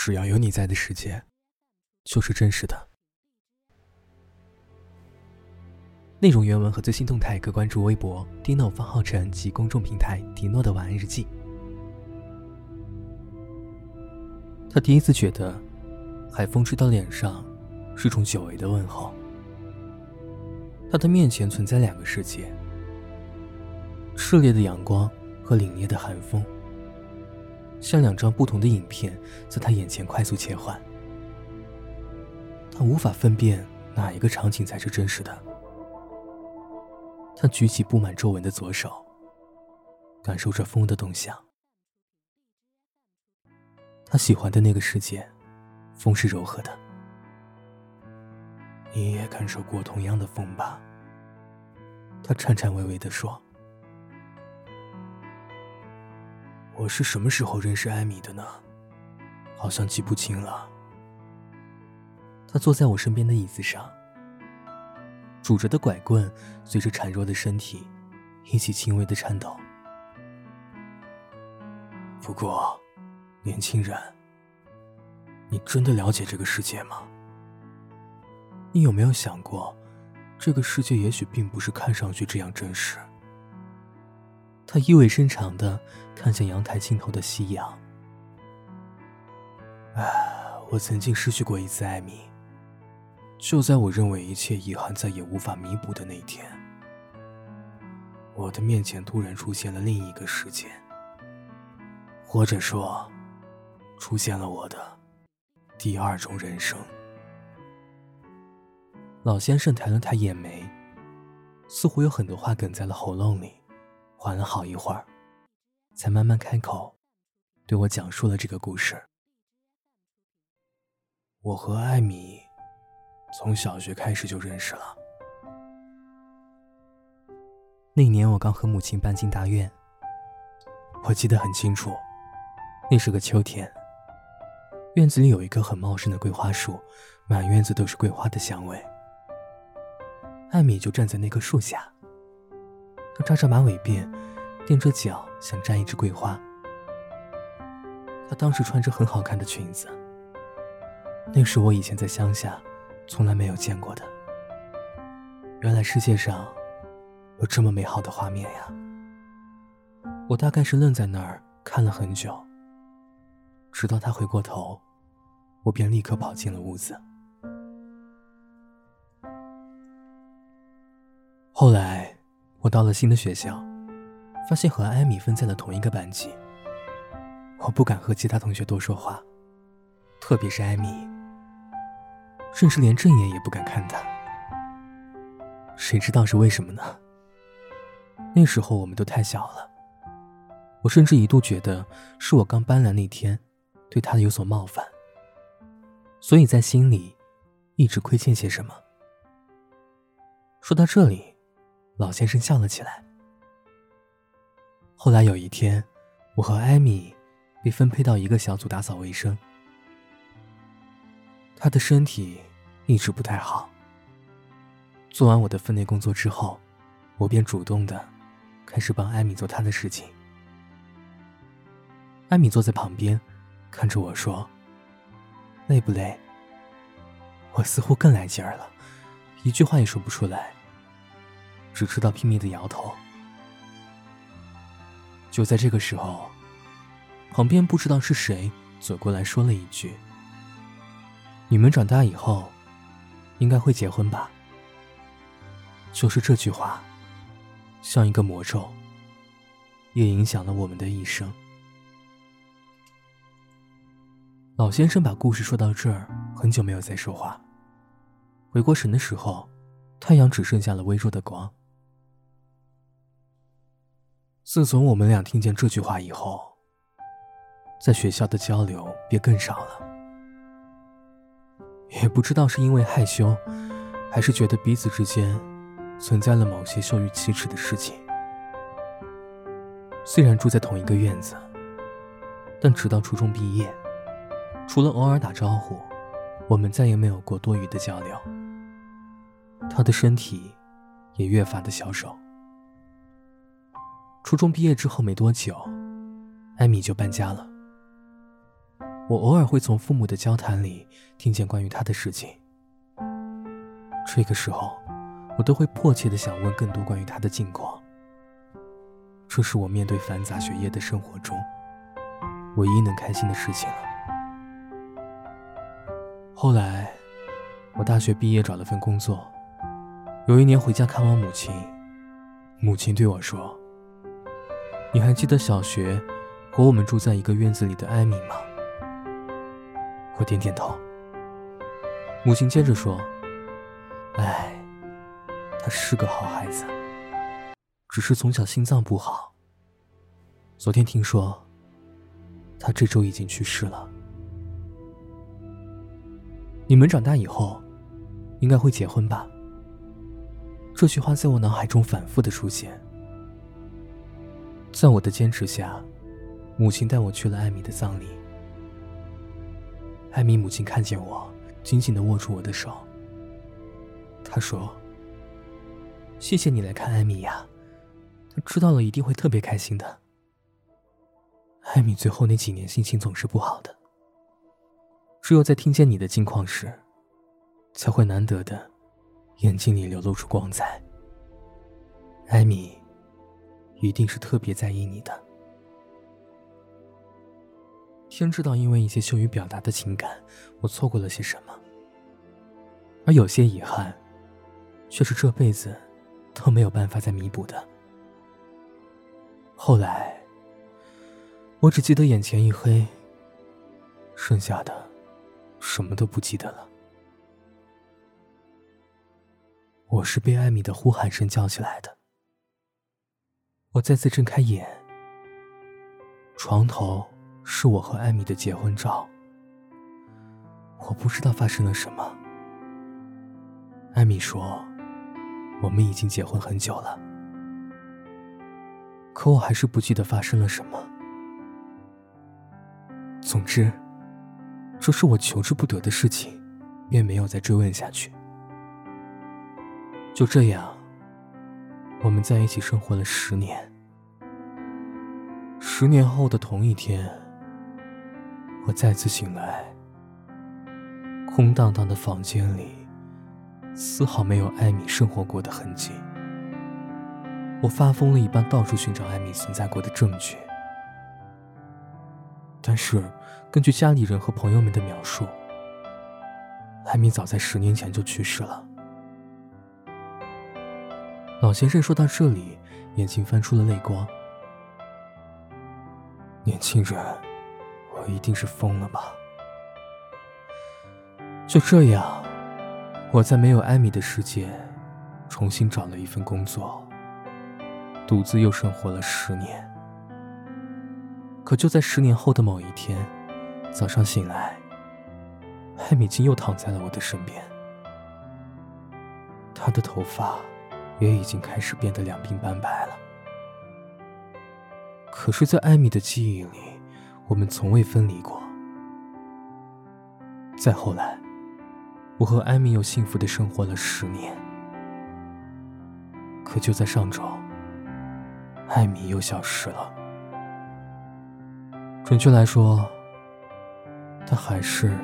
只要有你在的世界，就是真实的。内容原文和最新动态可关注微博 Dino 方浩辰及公众平台迪诺的晚安日记。他第一次觉得，海风吹到脸上，是种久违的问候。他的面前存在两个世界：炽烈的阳光和凛冽的寒风。像两张不同的影片在他眼前快速切换，他无法分辨哪一个场景才是真实的。他举起布满皱纹的左手，感受着风的动向。他喜欢的那个世界，风是柔和的。你也感受过同样的风吧？他颤颤巍巍地说。我是什么时候认识艾米的呢？好像记不清了。他坐在我身边的椅子上，拄着的拐棍随着孱弱的身体一起轻微的颤抖。不过，年轻人，你真的了解这个世界吗？你有没有想过，这个世界也许并不是看上去这样真实？他意味深长的看向阳台尽头的夕阳。唉，我曾经失去过一次艾米，就在我认为一切遗憾再也无法弥补的那天，我的面前突然出现了另一个世界，或者说，出现了我的第二种人生。老先生抬了抬眼眉，似乎有很多话哽在了喉咙里。缓了好一会儿，才慢慢开口，对我讲述了这个故事。我和艾米从小学开始就认识了。那年我刚和母亲搬进大院，我记得很清楚，那是个秋天。院子里有一棵很茂盛的桂花树，满院子都是桂花的香味。艾米就站在那棵树下。他扎着马尾辫，踮着脚想摘一支桂花。她当时穿着很好看的裙子，那是我以前在乡下从来没有见过的。原来世界上有这么美好的画面呀！我大概是愣在那儿看了很久，直到他回过头，我便立刻跑进了屋子。后来。我到了新的学校，发现和艾米分在了同一个班级。我不敢和其他同学多说话，特别是艾米，甚至连正眼也不敢看她。谁知道是为什么呢？那时候我们都太小了，我甚至一度觉得是我刚搬来那天，对他有所冒犯，所以在心里一直亏欠些什么。说到这里。老先生笑了起来。后来有一天，我和艾米被分配到一个小组打扫卫生。他的身体一直不太好。做完我的分内工作之后，我便主动的开始帮艾米做她的事情。艾米坐在旁边，看着我说：“累不累？”我似乎更来劲儿了，一句话也说不出来。只知道拼命的摇头。就在这个时候，旁边不知道是谁走过来说了一句：“你们长大以后，应该会结婚吧？”就是这句话，像一个魔咒，也影响了我们的一生。老先生把故事说到这儿，很久没有再说话。回过神的时候，太阳只剩下了微弱的光。自从我们俩听见这句话以后，在学校的交流便更少了。也不知道是因为害羞，还是觉得彼此之间存在了某些羞于启齿的事情。虽然住在同一个院子，但直到初中毕业，除了偶尔打招呼，我们再也没有过多余的交流。他的身体也越发的消瘦。初中毕业之后没多久，艾米就搬家了。我偶尔会从父母的交谈里听见关于他的事情。这个时候，我都会迫切的想问更多关于他的近况。这是我面对繁杂学业的生活中唯一能开心的事情了。后来，我大学毕业找了份工作。有一年回家看望母亲，母亲对我说：“你还记得小学和我们住在一个院子里的艾米吗？”我点点头。母亲接着说：“哎，他是个好孩子，只是从小心脏不好。昨天听说，他这周已经去世了。你们长大以后，应该会结婚吧？”这句话在我脑海中反复的出现。在我的坚持下，母亲带我去了艾米的葬礼。艾米母亲看见我，紧紧的握住我的手。她说：“谢谢你来看艾米呀，她知道了一定会特别开心的。”艾米最后那几年心情总是不好的，只有在听见你的近况时，才会难得的。眼睛里流露出光彩。艾米，一定是特别在意你的。天知道，因为一些羞于表达的情感，我错过了些什么。而有些遗憾，却是这辈子都没有办法再弥补的。后来，我只记得眼前一黑，剩下的，什么都不记得了。我是被艾米的呼喊声叫起来的。我再次睁开眼，床头是我和艾米的结婚照。我不知道发生了什么。艾米说，我们已经结婚很久了，可我还是不记得发生了什么。总之，这是我求之不得的事情，便没有再追问下去。就这样，我们在一起生活了十年。十年后的同一天，我再次醒来，空荡荡的房间里，丝毫没有艾米生活过的痕迹。我发疯了一般到处寻找艾米存在过的证据，但是根据家里人和朋友们的描述，艾米早在十年前就去世了。老先生说到这里，眼睛翻出了泪光。年轻人，我一定是疯了吧？就这样，我在没有艾米的世界，重新找了一份工作，独自又生活了十年。可就在十年后的某一天，早上醒来，艾米竟又躺在了我的身边，她的头发。也已经开始变得两鬓斑白了。可是，在艾米的记忆里，我们从未分离过。再后来，我和艾米又幸福的生活了十年。可就在上周，艾米又消失了。准确来说，她还是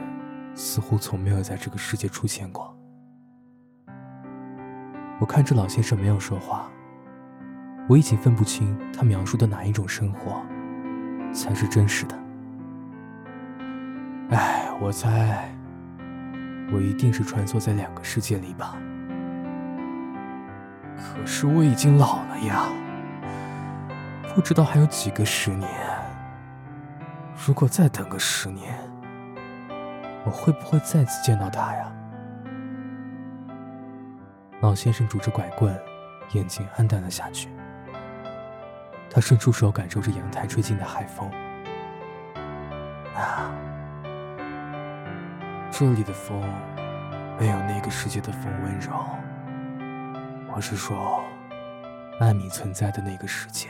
似乎从没有在这个世界出现过。我看着老先生没有说话，我已经分不清他描述的哪一种生活才是真实的。哎，我猜，我一定是穿梭在两个世界里吧。可是我已经老了呀，不知道还有几个十年。如果再等个十年，我会不会再次见到他呀？老先生拄着拐棍，眼睛暗淡了下去。他伸出手，感受着阳台吹进的海风。啊，这里的风没有那个世界的风温柔。我是说，艾米存在的那个世界。